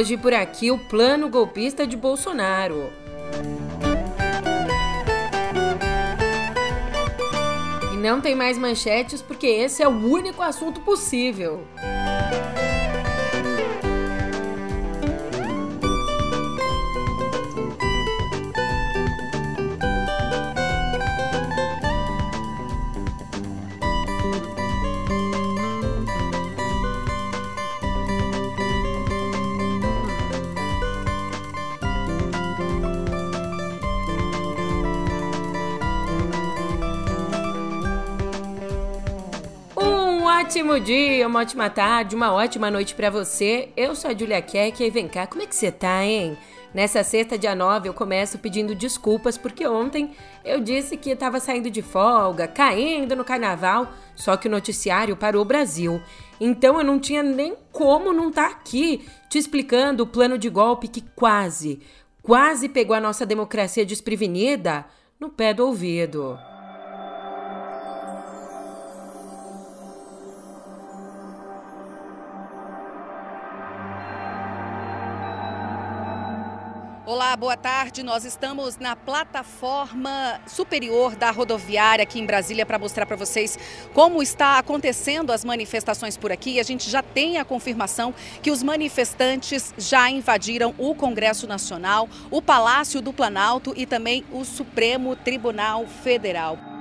Hoje por aqui o plano golpista de Bolsonaro. E não tem mais manchetes porque esse é o único assunto possível. Ótimo dia, uma ótima tarde, uma ótima noite para você. Eu sou a Julia Keck e vem cá, como é que você tá, hein? Nessa sexta, dia 9, eu começo pedindo desculpas porque ontem eu disse que estava saindo de folga, caindo no carnaval, só que o noticiário parou o Brasil. Então eu não tinha nem como não estar tá aqui te explicando o plano de golpe que quase, quase pegou a nossa democracia desprevenida no pé do ouvido. Olá, boa tarde. Nós estamos na plataforma superior da rodoviária aqui em Brasília para mostrar para vocês como está acontecendo as manifestações por aqui. A gente já tem a confirmação que os manifestantes já invadiram o Congresso Nacional, o Palácio do Planalto e também o Supremo Tribunal Federal.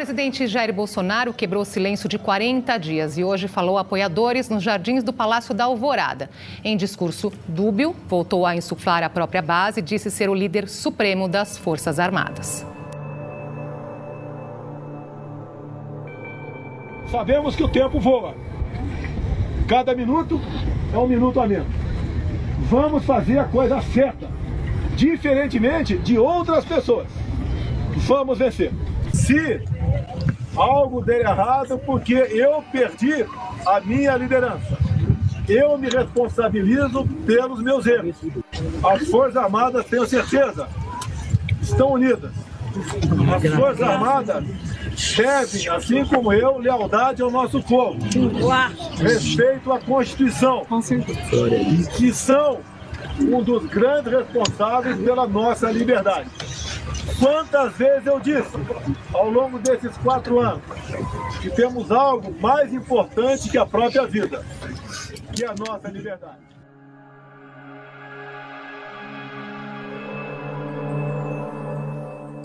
Presidente Jair Bolsonaro quebrou o silêncio de 40 dias e hoje falou a apoiadores nos jardins do Palácio da Alvorada. Em discurso dúbio, voltou a insuflar a própria base e disse ser o líder supremo das Forças Armadas. Sabemos que o tempo voa. Cada minuto é um minuto a menos. Vamos fazer a coisa certa, diferentemente de outras pessoas. Vamos vencer. Se algo der errado, porque eu perdi a minha liderança. Eu me responsabilizo pelos meus erros. As Forças Armadas, tenho certeza, estão unidas. As Forças Armadas devem, assim como eu, lealdade ao nosso povo. Respeito à Constituição. Que são um dos grandes responsáveis pela nossa liberdade. Quantas vezes eu disse ao longo desses quatro anos que temos algo mais importante que a própria vida, que é a nossa liberdade.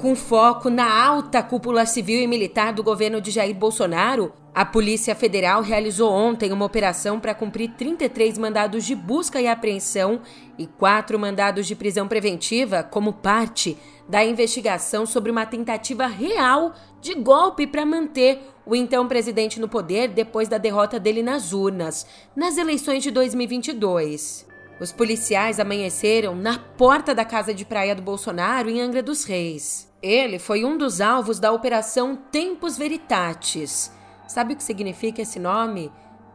Com foco na alta cúpula civil e militar do governo de Jair Bolsonaro, a Polícia Federal realizou ontem uma operação para cumprir 33 mandados de busca e apreensão e quatro mandados de prisão preventiva como parte da investigação sobre uma tentativa real de golpe para manter o então presidente no poder depois da derrota dele nas urnas, nas eleições de 2022. Os policiais amanheceram na porta da casa de praia do Bolsonaro em Angra dos Reis. Ele foi um dos alvos da Operação Tempos Veritatis Sabe o que significa esse nome?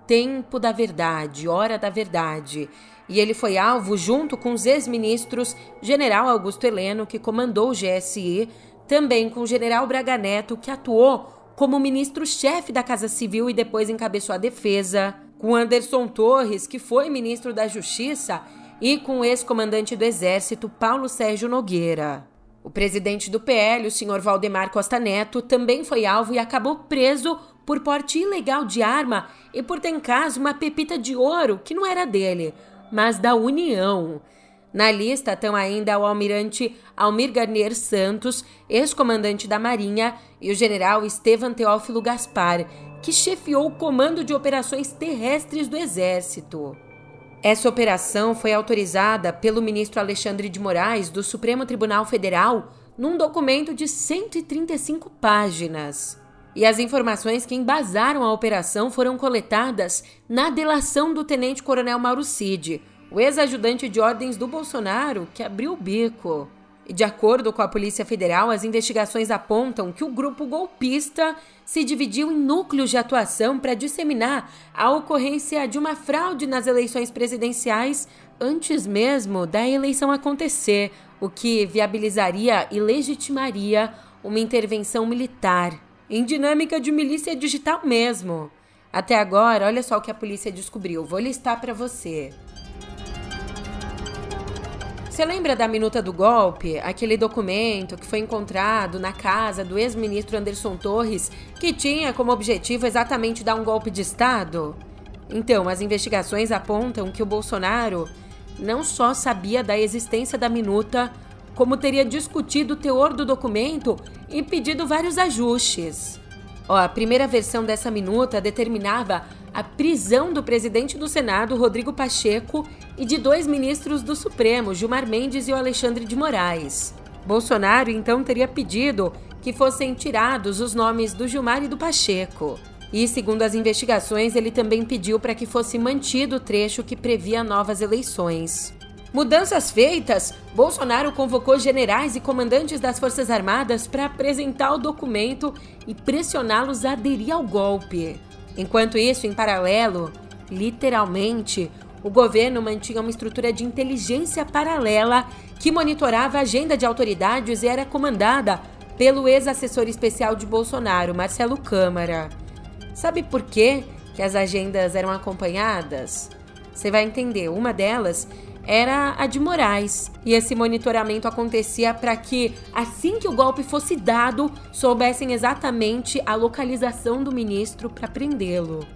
Tempo da Verdade, Hora da Verdade. E ele foi alvo junto com os ex-ministros General Augusto Heleno, que comandou o GSI, também com o General Braga Neto, que atuou como ministro-chefe da Casa Civil e depois encabeçou a defesa, com Anderson Torres, que foi ministro da Justiça, e com o ex-comandante do Exército, Paulo Sérgio Nogueira. O presidente do PL, o senhor Valdemar Costa Neto, também foi alvo e acabou preso por porte ilegal de arma e por ter em casa uma pepita de ouro que não era dele, mas da União. Na lista estão ainda o almirante Almir Garnier Santos, ex-comandante da Marinha, e o general Estevan Teófilo Gaspar, que chefiou o comando de operações terrestres do Exército. Essa operação foi autorizada pelo ministro Alexandre de Moraes do Supremo Tribunal Federal num documento de 135 páginas. E as informações que embasaram a operação foram coletadas na delação do tenente-coronel Mauro Cid, o ex-ajudante de ordens do Bolsonaro, que abriu o bico. E de acordo com a Polícia Federal, as investigações apontam que o grupo golpista se dividiu em núcleos de atuação para disseminar a ocorrência de uma fraude nas eleições presidenciais antes mesmo da eleição acontecer, o que viabilizaria e legitimaria uma intervenção militar, em dinâmica de milícia digital mesmo. Até agora, olha só o que a polícia descobriu. Vou listar para você. Você lembra da minuta do golpe? Aquele documento que foi encontrado na casa do ex-ministro Anderson Torres, que tinha como objetivo exatamente dar um golpe de Estado? Então, as investigações apontam que o Bolsonaro não só sabia da existência da minuta, como teria discutido o teor do documento e pedido vários ajustes. A primeira versão dessa minuta determinava a prisão do presidente do Senado, Rodrigo Pacheco, e de dois ministros do Supremo, Gilmar Mendes e o Alexandre de Moraes. Bolsonaro então teria pedido que fossem tirados os nomes do Gilmar e do Pacheco. E, segundo as investigações, ele também pediu para que fosse mantido o trecho que previa novas eleições. Mudanças feitas, Bolsonaro convocou generais e comandantes das Forças Armadas para apresentar o documento e pressioná-los a aderir ao golpe. Enquanto isso, em paralelo, literalmente, o governo mantinha uma estrutura de inteligência paralela que monitorava a agenda de autoridades e era comandada pelo ex-assessor especial de Bolsonaro, Marcelo Câmara. Sabe por quê que as agendas eram acompanhadas? Você vai entender. Uma delas era a de Moraes. E esse monitoramento acontecia para que, assim que o golpe fosse dado, soubessem exatamente a localização do ministro para prendê-lo.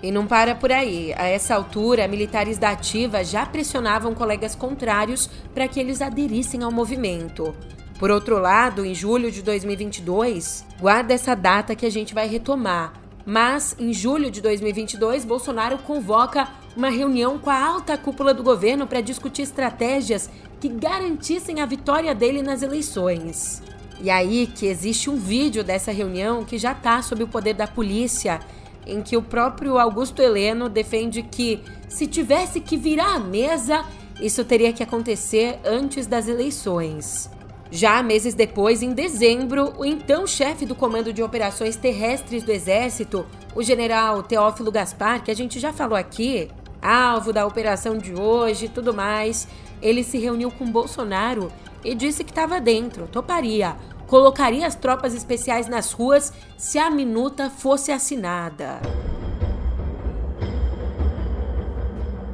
E não para por aí. A essa altura, militares da ativa já pressionavam colegas contrários para que eles aderissem ao movimento. Por outro lado, em julho de 2022, guarda essa data que a gente vai retomar. Mas, em julho de 2022, Bolsonaro convoca uma reunião com a alta cúpula do governo para discutir estratégias que garantissem a vitória dele nas eleições. E aí que existe um vídeo dessa reunião que já está sob o poder da polícia, em que o próprio Augusto Heleno defende que se tivesse que virar a mesa, isso teria que acontecer antes das eleições. Já meses depois, em dezembro, o então chefe do Comando de Operações Terrestres do Exército, o general Teófilo Gaspar, que a gente já falou aqui, alvo da operação de hoje e tudo mais. Ele se reuniu com Bolsonaro e disse que estava dentro, toparia, colocaria as tropas especiais nas ruas se a minuta fosse assinada.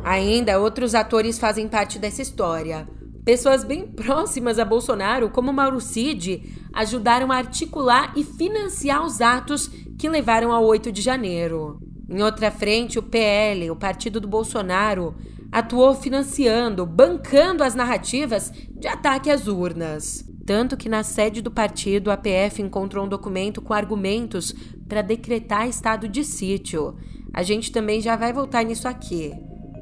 Ainda outros atores fazem parte dessa história. Pessoas bem próximas a Bolsonaro, como Mauro Cid, ajudaram a articular e financiar os atos que levaram ao 8 de janeiro. Em outra frente, o PL, o partido do Bolsonaro, atuou financiando, bancando as narrativas de ataque às urnas. Tanto que na sede do partido, a PF encontrou um documento com argumentos para decretar estado de sítio. A gente também já vai voltar nisso aqui.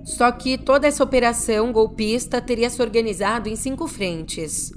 Só que toda essa operação golpista teria se organizado em cinco frentes.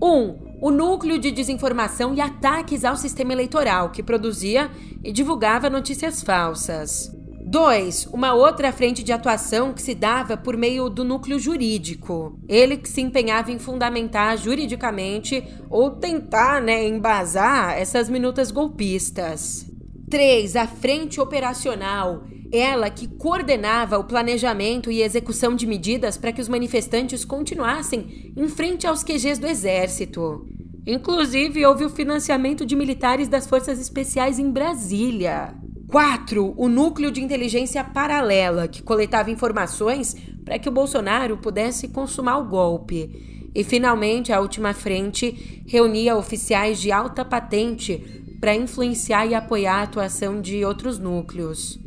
1. Um, o núcleo de desinformação e ataques ao sistema eleitoral, que produzia e divulgava notícias falsas. 2. Uma outra frente de atuação que se dava por meio do núcleo jurídico. Ele que se empenhava em fundamentar juridicamente ou tentar né, embasar essas minutas golpistas. 3. A frente operacional. Ela que coordenava o planejamento e execução de medidas para que os manifestantes continuassem em frente aos QGs do Exército. Inclusive, houve o financiamento de militares das Forças Especiais em Brasília. 4. O núcleo de inteligência paralela, que coletava informações para que o Bolsonaro pudesse consumar o golpe. E, finalmente, a última frente reunia oficiais de alta patente para influenciar e apoiar a atuação de outros núcleos.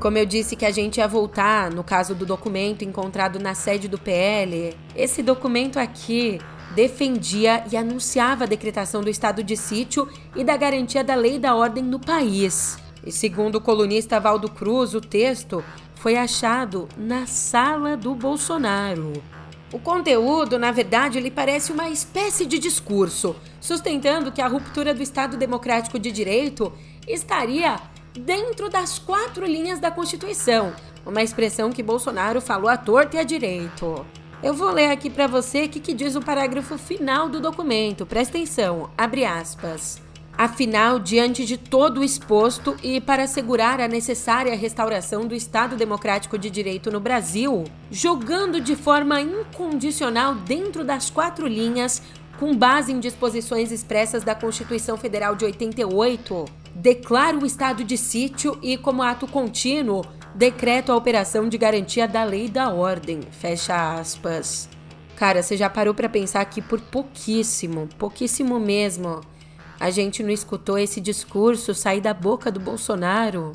Como eu disse que a gente ia voltar no caso do documento encontrado na sede do PL, esse documento aqui defendia e anunciava a decretação do estado de sítio e da garantia da lei e da ordem no país. E segundo o colunista Valdo Cruz, o texto foi achado na sala do Bolsonaro. O conteúdo, na verdade, ele parece uma espécie de discurso, sustentando que a ruptura do Estado Democrático de Direito estaria dentro das quatro linhas da Constituição, uma expressão que Bolsonaro falou à torta e à direito. Eu vou ler aqui para você o que, que diz o parágrafo final do documento. Presta atenção, abre aspas. Afinal, diante de todo o exposto e para assegurar a necessária restauração do Estado Democrático de Direito no Brasil, jogando de forma incondicional dentro das quatro linhas, com base em disposições expressas da Constituição Federal de 88, declara o estado de sítio e, como ato contínuo, decreto a operação de garantia da lei e da ordem. Fecha aspas. Cara, você já parou para pensar que por pouquíssimo, pouquíssimo mesmo, a gente não escutou esse discurso sair da boca do Bolsonaro?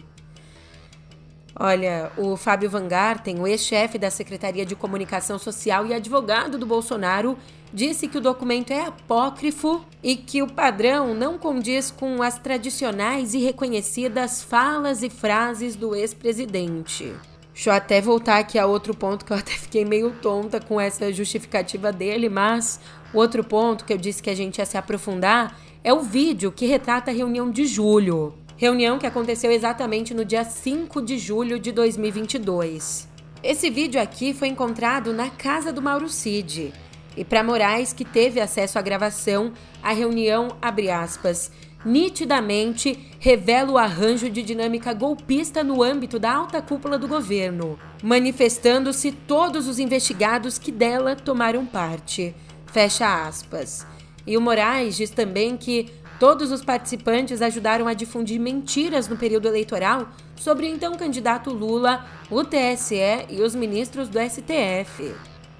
Olha, o Fábio Van Garten, o ex-chefe da Secretaria de Comunicação Social e advogado do Bolsonaro, disse que o documento é apócrifo e que o padrão não condiz com as tradicionais e reconhecidas falas e frases do ex-presidente. Deixa eu até voltar aqui a outro ponto que eu até fiquei meio tonta com essa justificativa dele, mas o outro ponto que eu disse que a gente ia se aprofundar é o vídeo que retrata a reunião de julho. Reunião que aconteceu exatamente no dia 5 de julho de 2022. Esse vídeo aqui foi encontrado na casa do Mauro Cid. E para Moraes, que teve acesso à gravação, a reunião, abre aspas, nitidamente revela o arranjo de dinâmica golpista no âmbito da alta cúpula do governo, manifestando-se todos os investigados que dela tomaram parte. Fecha aspas. E o Moraes diz também que todos os participantes ajudaram a difundir mentiras no período eleitoral sobre o então candidato Lula, o TSE e os ministros do STF.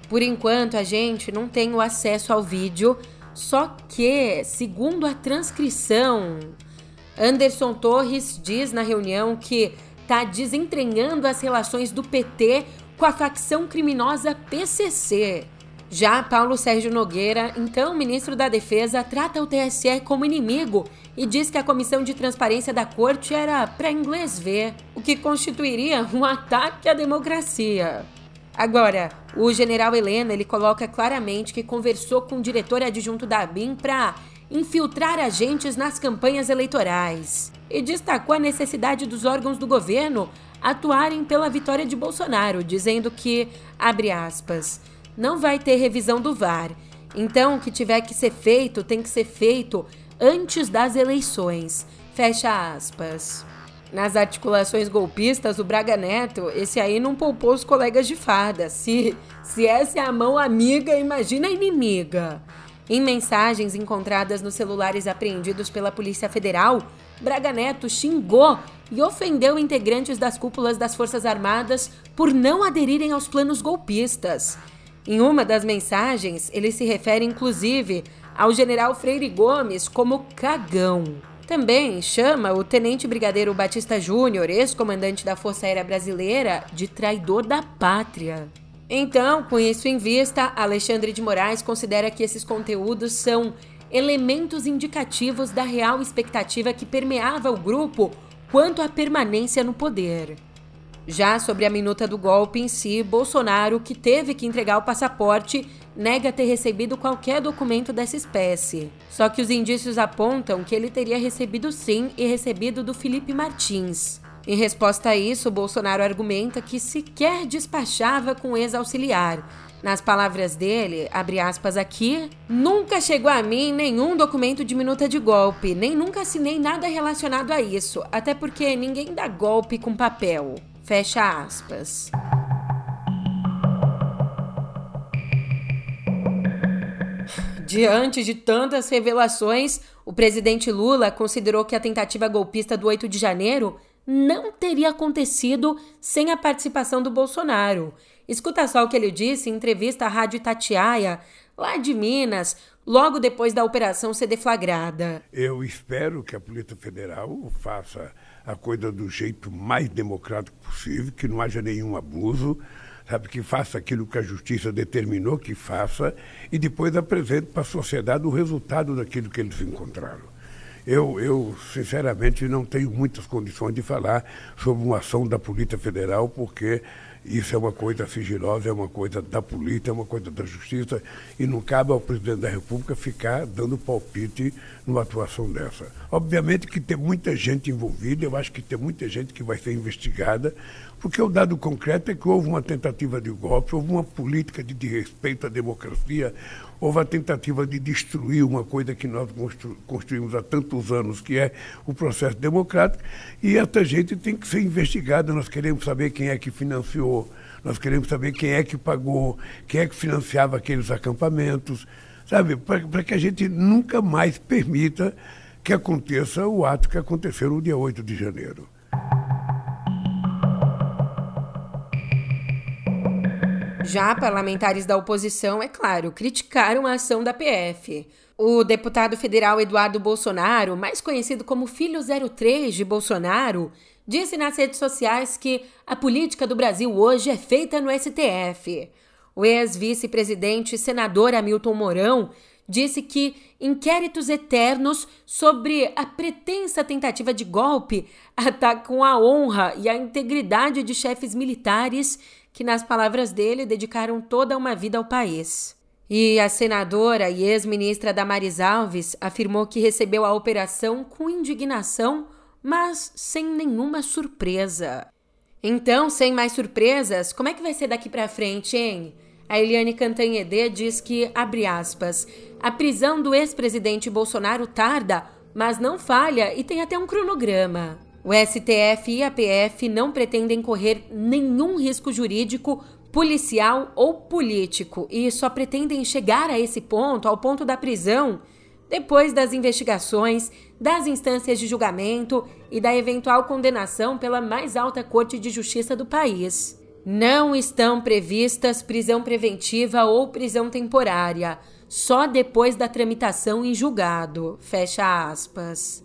Por enquanto, a gente não tem o acesso ao vídeo, só que, segundo a transcrição, Anderson Torres diz na reunião que está desentranhando as relações do PT com a facção criminosa PCC. Já Paulo Sérgio Nogueira, então ministro da Defesa, trata o TSE como inimigo e diz que a comissão de transparência da corte era para inglês ver, o que constituiria um ataque à democracia. Agora, o general Helena ele coloca claramente que conversou com o diretor adjunto da ABIN para infiltrar agentes nas campanhas eleitorais e destacou a necessidade dos órgãos do governo atuarem pela vitória de Bolsonaro, dizendo que, abre aspas, não vai ter revisão do VAR. Então, o que tiver que ser feito tem que ser feito antes das eleições. Fecha aspas. Nas articulações golpistas, o Braga Neto, esse aí não poupou os colegas de farda. Se, se essa é a mão amiga, imagina a inimiga. Em mensagens encontradas nos celulares apreendidos pela Polícia Federal, Braga Neto xingou e ofendeu integrantes das cúpulas das Forças Armadas por não aderirem aos planos golpistas. Em uma das mensagens, ele se refere inclusive ao general Freire Gomes como cagão. Também chama o tenente brigadeiro Batista Júnior, ex-comandante da Força Aérea Brasileira, de traidor da pátria. Então, com isso em vista, Alexandre de Moraes considera que esses conteúdos são elementos indicativos da real expectativa que permeava o grupo quanto à permanência no poder. Já sobre a minuta do golpe em si, Bolsonaro, que teve que entregar o passaporte, nega ter recebido qualquer documento dessa espécie. Só que os indícios apontam que ele teria recebido sim e recebido do Felipe Martins. Em resposta a isso, Bolsonaro argumenta que sequer despachava com ex-auxiliar. Nas palavras dele, abre aspas aqui, nunca chegou a mim nenhum documento de minuta de golpe, nem nunca assinei nada relacionado a isso, até porque ninguém dá golpe com papel. Fecha aspas. Diante de tantas revelações, o presidente Lula considerou que a tentativa golpista do 8 de janeiro não teria acontecido sem a participação do Bolsonaro. Escuta só o que ele disse em entrevista à Rádio Tatiaia, lá de Minas, logo depois da operação ser deflagrada. Eu espero que a Polícia Federal faça a coisa do jeito mais democrático possível, que não haja nenhum abuso, sabe, que faça aquilo que a justiça determinou que faça e depois apresente para a sociedade o resultado daquilo que eles encontraram. Eu, eu, sinceramente, não tenho muitas condições de falar sobre uma ação da Polícia Federal, porque isso é uma coisa sigilosa, é uma coisa da polícia, é uma coisa da justiça, e não cabe ao presidente da República ficar dando palpite numa atuação dessa. Obviamente que tem muita gente envolvida, eu acho que tem muita gente que vai ser investigada, porque o dado concreto é que houve uma tentativa de golpe, houve uma política de, de respeito à democracia, houve a tentativa de destruir uma coisa que nós constru construímos há tantos anos, que é o processo democrático, e essa gente tem que ser investigada. Nós queremos saber quem é que financiou, nós queremos saber quem é que pagou, quem é que financiava aqueles acampamentos, sabe? Para que a gente nunca mais permita que aconteça o ato que aconteceu no dia 8 de janeiro. Já parlamentares da oposição, é claro, criticaram a ação da PF. O deputado federal Eduardo Bolsonaro, mais conhecido como Filho 03 de Bolsonaro, disse nas redes sociais que a política do Brasil hoje é feita no STF. O ex-vice-presidente senador Hamilton Mourão disse que inquéritos eternos sobre a pretensa tentativa de golpe atacam a honra e a integridade de chefes militares que, nas palavras dele, dedicaram toda uma vida ao país. E a senadora e ex-ministra Damares Alves afirmou que recebeu a operação com indignação, mas sem nenhuma surpresa. Então, sem mais surpresas, como é que vai ser daqui para frente, hein? A Eliane Cantanhede diz que, abre aspas, a prisão do ex-presidente Bolsonaro tarda, mas não falha e tem até um cronograma. O STF e a PF não pretendem correr nenhum risco jurídico, policial ou político e só pretendem chegar a esse ponto, ao ponto da prisão, depois das investigações, das instâncias de julgamento e da eventual condenação pela mais alta corte de justiça do país. Não estão previstas prisão preventiva ou prisão temporária, só depois da tramitação em julgado. Fecha aspas.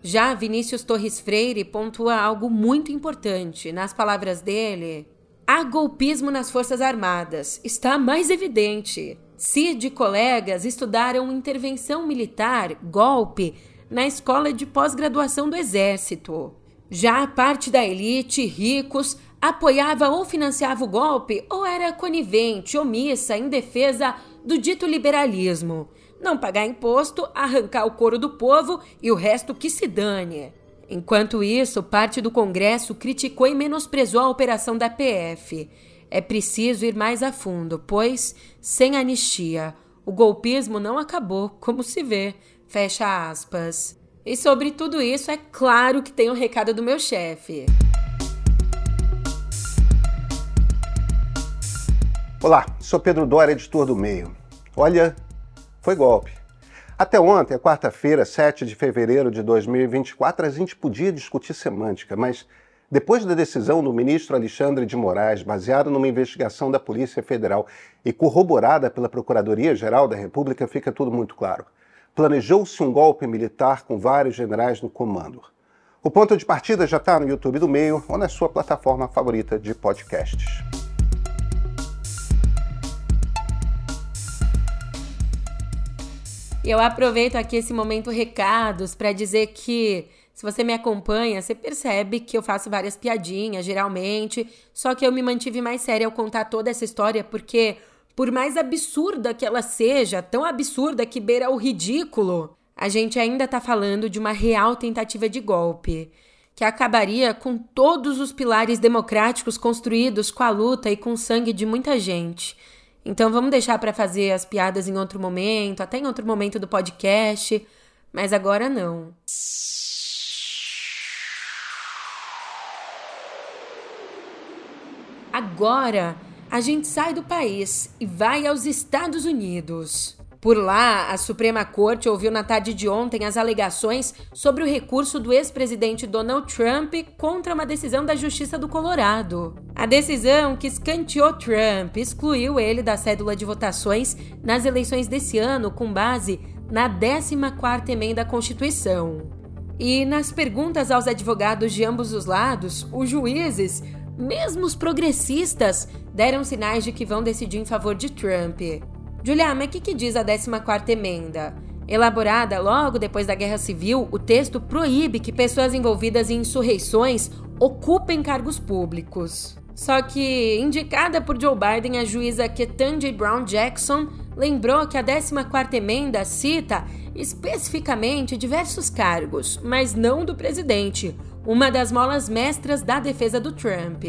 Já Vinícius Torres Freire pontua algo muito importante. Nas palavras dele, há golpismo nas Forças Armadas. Está mais evidente. Cid e colegas estudaram intervenção militar, golpe, na escola de pós-graduação do Exército. Já parte da elite, ricos, apoiava ou financiava o golpe ou era conivente, omissa em defesa do dito liberalismo não pagar imposto, arrancar o couro do povo e o resto que se dane. Enquanto isso, parte do Congresso criticou e menosprezou a operação da PF. É preciso ir mais a fundo, pois, sem anistia, o golpismo não acabou, como se vê. Fecha aspas. E sobre tudo isso, é claro que tem o um recado do meu chefe. Olá, sou Pedro Dória, editor do Meio. Olha, foi golpe. Até ontem, quarta-feira, 7 de fevereiro de 2024, a gente podia discutir semântica, mas depois da decisão do ministro Alexandre de Moraes, baseada numa investigação da Polícia Federal e corroborada pela Procuradoria-Geral da República, fica tudo muito claro. Planejou-se um golpe militar com vários generais no comando. O ponto de partida já está no YouTube do Meio ou na sua plataforma favorita de podcasts. Eu aproveito aqui esse momento recados para dizer que se você me acompanha, você percebe que eu faço várias piadinhas, geralmente, só que eu me mantive mais séria ao contar toda essa história porque por mais absurda que ela seja, tão absurda que beira o ridículo, a gente ainda tá falando de uma real tentativa de golpe que acabaria com todos os pilares democráticos construídos com a luta e com o sangue de muita gente. Então vamos deixar para fazer as piadas em outro momento, até em outro momento do podcast, mas agora não. Agora a gente sai do país e vai aos Estados Unidos. Por lá, a Suprema Corte ouviu na tarde de ontem as alegações sobre o recurso do ex-presidente Donald Trump contra uma decisão da Justiça do Colorado. A decisão que escanteou Trump excluiu ele da cédula de votações nas eleições desse ano com base na 14ª emenda à Constituição. E nas perguntas aos advogados de ambos os lados, os juízes, mesmo os progressistas, deram sinais de que vão decidir em favor de Trump. Mas o que, que diz a 14ª emenda? Elaborada logo depois da Guerra Civil, o texto proíbe que pessoas envolvidas em insurreições ocupem cargos públicos. Só que, indicada por Joe Biden, a juíza Ketanji Brown Jackson lembrou que a 14ª emenda cita especificamente diversos cargos, mas não do presidente, uma das molas mestras da defesa do Trump.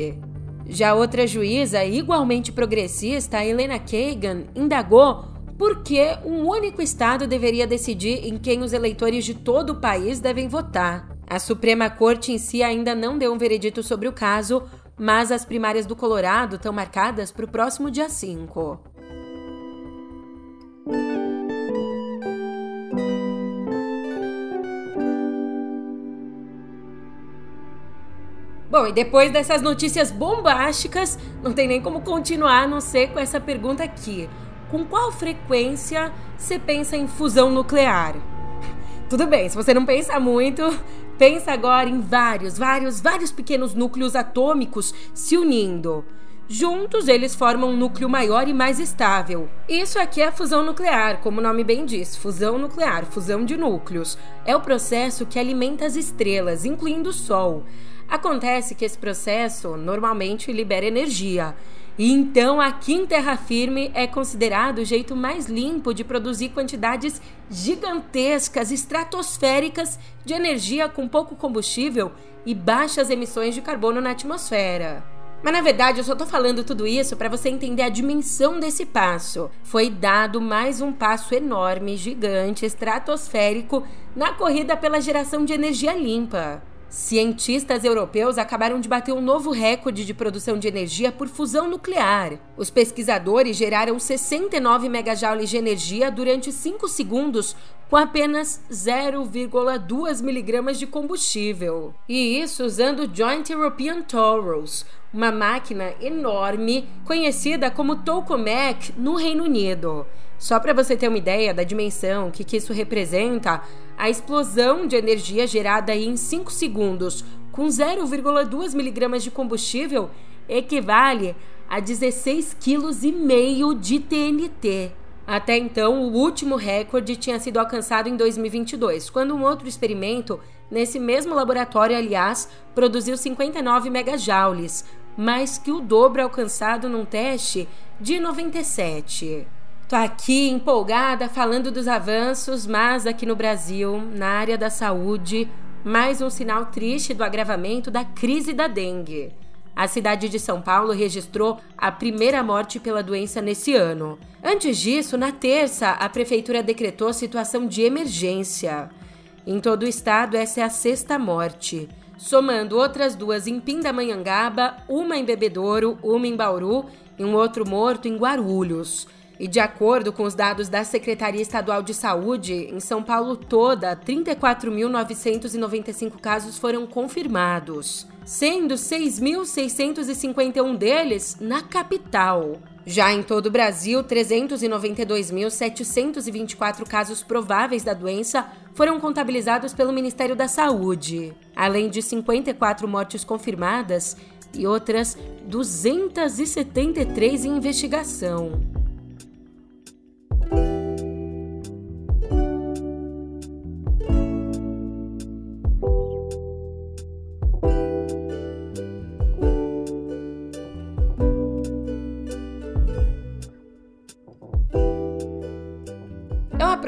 Já outra juíza, igualmente progressista, Helena Kagan, indagou por que um único estado deveria decidir em quem os eleitores de todo o país devem votar. A Suprema Corte em si ainda não deu um veredito sobre o caso, mas as primárias do Colorado estão marcadas para o próximo dia 5. Bom, e depois dessas notícias bombásticas, não tem nem como continuar a não ser com essa pergunta aqui. Com qual frequência você pensa em fusão nuclear? Tudo bem, se você não pensa muito, pensa agora em vários, vários, vários pequenos núcleos atômicos se unindo. Juntos, eles formam um núcleo maior e mais estável. Isso aqui é a fusão nuclear, como o nome bem diz, fusão nuclear, fusão de núcleos. É o processo que alimenta as estrelas, incluindo o Sol. Acontece que esse processo normalmente libera energia. E então aqui em terra firme é considerado o jeito mais limpo de produzir quantidades gigantescas, estratosféricas de energia com pouco combustível e baixas emissões de carbono na atmosfera. Mas na verdade eu só tô falando tudo isso para você entender a dimensão desse passo. Foi dado mais um passo enorme, gigante, estratosférico na corrida pela geração de energia limpa. Cientistas europeus acabaram de bater um novo recorde de produção de energia por fusão nuclear. Os pesquisadores geraram 69 megajoules de energia durante 5 segundos com apenas 0,2 miligramas de combustível. E isso usando Joint European Torus, uma máquina enorme conhecida como Tokamak no Reino Unido. Só para você ter uma ideia da dimensão que, que isso representa, a explosão de energia gerada em 5 segundos com 0,2 miligramas de combustível equivale a 16,5 kg de TNT. Até então, o último recorde tinha sido alcançado em 2022, quando um outro experimento, nesse mesmo laboratório, aliás, produziu 59 megajoules, mais que o dobro alcançado num teste de 97. Tô aqui empolgada falando dos avanços, mas aqui no Brasil, na área da saúde, mais um sinal triste do agravamento da crise da dengue. A cidade de São Paulo registrou a primeira morte pela doença nesse ano. Antes disso, na terça, a prefeitura decretou situação de emergência. Em todo o estado, essa é a sexta morte, somando outras duas em Pindamonhangaba, uma em Bebedouro, uma em Bauru e um outro morto em Guarulhos. E de acordo com os dados da Secretaria Estadual de Saúde, em São Paulo toda, 34.995 casos foram confirmados, sendo 6.651 deles na capital. Já em todo o Brasil, 392.724 casos prováveis da doença foram contabilizados pelo Ministério da Saúde, além de 54 mortes confirmadas e outras 273 em investigação.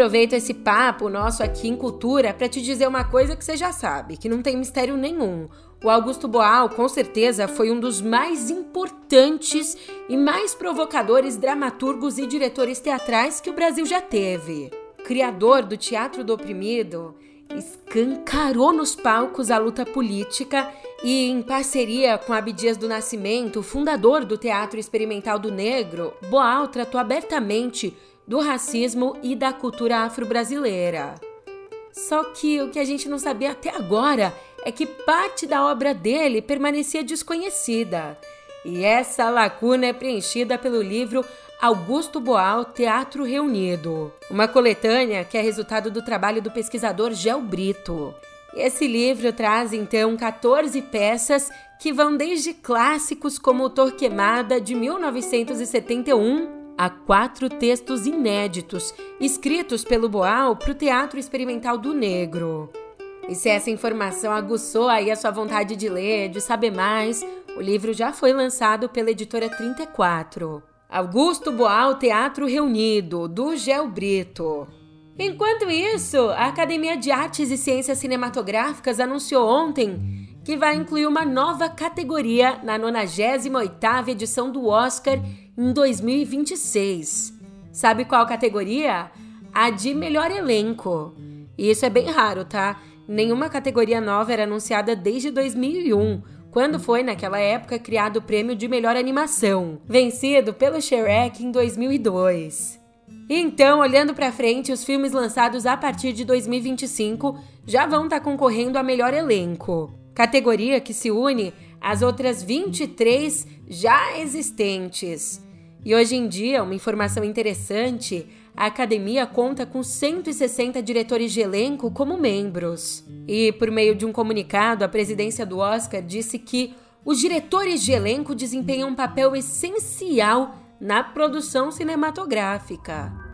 Aproveito esse papo nosso aqui em Cultura para te dizer uma coisa que você já sabe, que não tem mistério nenhum. O Augusto Boal, com certeza, foi um dos mais importantes e mais provocadores dramaturgos e diretores teatrais que o Brasil já teve. Criador do Teatro do Oprimido, escancarou nos palcos a luta política e, em parceria com Abdias do Nascimento, fundador do Teatro Experimental do Negro, Boal tratou abertamente do racismo e da cultura afro-brasileira. Só que o que a gente não sabia até agora é que parte da obra dele permanecia desconhecida. E essa lacuna é preenchida pelo livro Augusto Boal Teatro Reunido, uma coletânea que é resultado do trabalho do pesquisador Gel Brito. Esse livro traz então 14 peças que vão desde clássicos como Torquemada de 1971 Há quatro textos inéditos, escritos pelo Boal para o Teatro Experimental do Negro. E se essa informação aguçou aí a sua vontade de ler, de saber mais, o livro já foi lançado pela editora 34. Augusto Boal Teatro Reunido, do Gel Brito. Enquanto isso, a Academia de Artes e Ciências Cinematográficas anunciou ontem que vai incluir uma nova categoria na 98ª edição do Oscar em 2026. Sabe qual categoria? A de melhor elenco. E isso é bem raro, tá? Nenhuma categoria nova era anunciada desde 2001, quando foi, naquela época, criado o prêmio de melhor animação, vencido pelo Shrek em 2002. Então, olhando para frente, os filmes lançados a partir de 2025 já vão estar tá concorrendo a melhor elenco, categoria que se une às outras 23 já existentes. E hoje em dia, uma informação interessante, a academia conta com 160 diretores de elenco como membros. E por meio de um comunicado, a presidência do Oscar disse que os diretores de elenco desempenham um papel essencial na produção cinematográfica.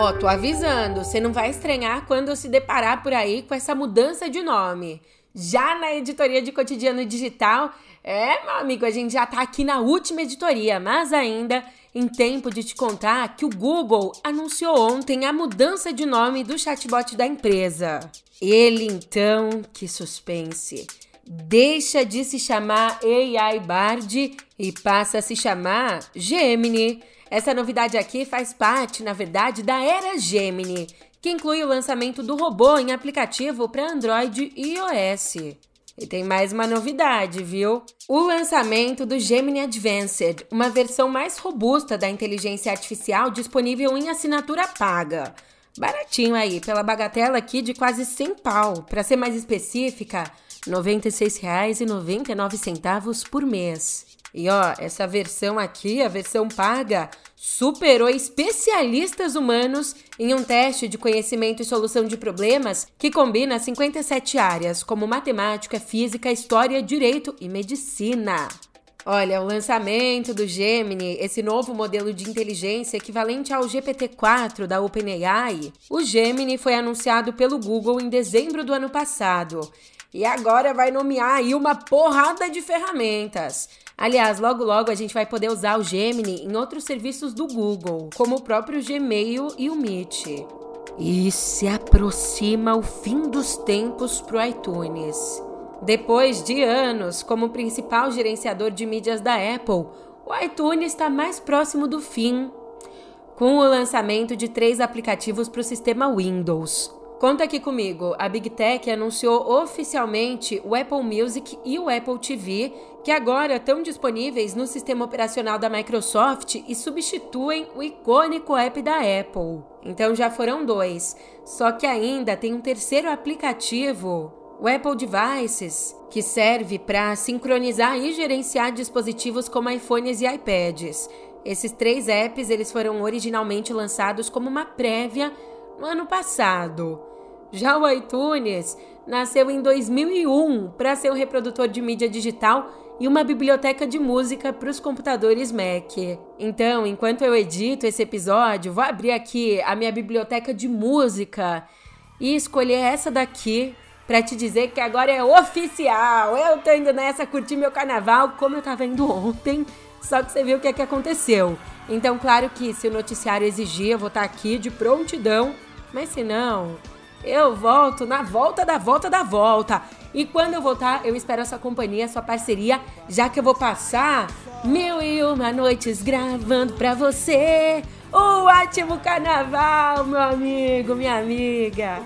Ó, tô avisando, você não vai estranhar quando se deparar por aí com essa mudança de nome. Já na editoria de cotidiano digital, é, meu amigo, a gente já tá aqui na última editoria, mas ainda em tempo de te contar que o Google anunciou ontem a mudança de nome do chatbot da empresa. Ele então, que suspense, deixa de se chamar AI Bard e passa a se chamar Gemini. Essa novidade aqui faz parte, na verdade, da era Gemini, que inclui o lançamento do robô em aplicativo para Android e iOS. E tem mais uma novidade, viu? O lançamento do Gemini Advanced, uma versão mais robusta da inteligência artificial disponível em assinatura paga. Baratinho aí, pela bagatela aqui de quase 100 pau. Para ser mais específica, R$ 96,99 por mês. E ó, essa versão aqui, a versão paga, superou especialistas humanos em um teste de conhecimento e solução de problemas que combina 57 áreas, como matemática, física, história, direito e medicina. Olha, o lançamento do Gemini, esse novo modelo de inteligência equivalente ao GPT-4 da OpenAI, o Gemini foi anunciado pelo Google em dezembro do ano passado. E agora vai nomear aí uma porrada de ferramentas. Aliás, logo logo a gente vai poder usar o Gemini em outros serviços do Google, como o próprio Gmail e o Meet. E se aproxima o fim dos tempos pro iTunes. Depois de anos como principal gerenciador de mídias da Apple, o iTunes está mais próximo do fim, com o lançamento de três aplicativos para o sistema Windows. Conta aqui comigo, a Big Tech anunciou oficialmente o Apple Music e o Apple TV, que agora estão disponíveis no sistema operacional da Microsoft e substituem o icônico app da Apple. Então já foram dois, só que ainda tem um terceiro aplicativo, o Apple Devices, que serve para sincronizar e gerenciar dispositivos como iPhones e iPads. Esses três apps eles foram originalmente lançados como uma prévia no ano passado. Já o iTunes nasceu em 2001 para ser um reprodutor de mídia digital e uma biblioteca de música para os computadores Mac. Então, enquanto eu edito esse episódio, vou abrir aqui a minha biblioteca de música e escolher essa daqui para te dizer que agora é oficial. Eu tô indo nessa curtir meu carnaval como eu tava indo ontem, só que você viu o que é que aconteceu. Então, claro que se o noticiário exigir, eu vou estar tá aqui de prontidão mas se não, eu volto na volta da volta da volta. E quando eu voltar, eu espero a sua companhia, a sua parceria, já que eu vou passar mil e uma noites gravando pra você. Um ótimo carnaval, meu amigo, minha amiga.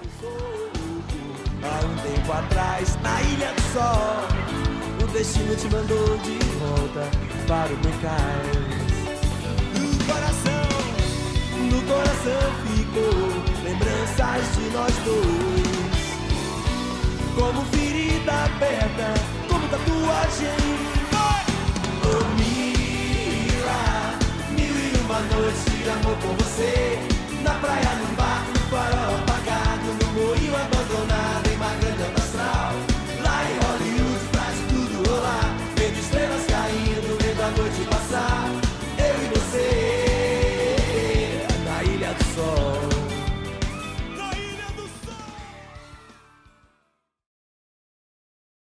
Há um tempo atrás, na Ilha do Sol, o destino te mandou de volta para o meu cais. No coração, no coração ficou lembranças de nós dois. Como ferida aberta, como tatuagem. Oh, Mila, mil e uma noites de amor com você. Na praia, no bar, no farol.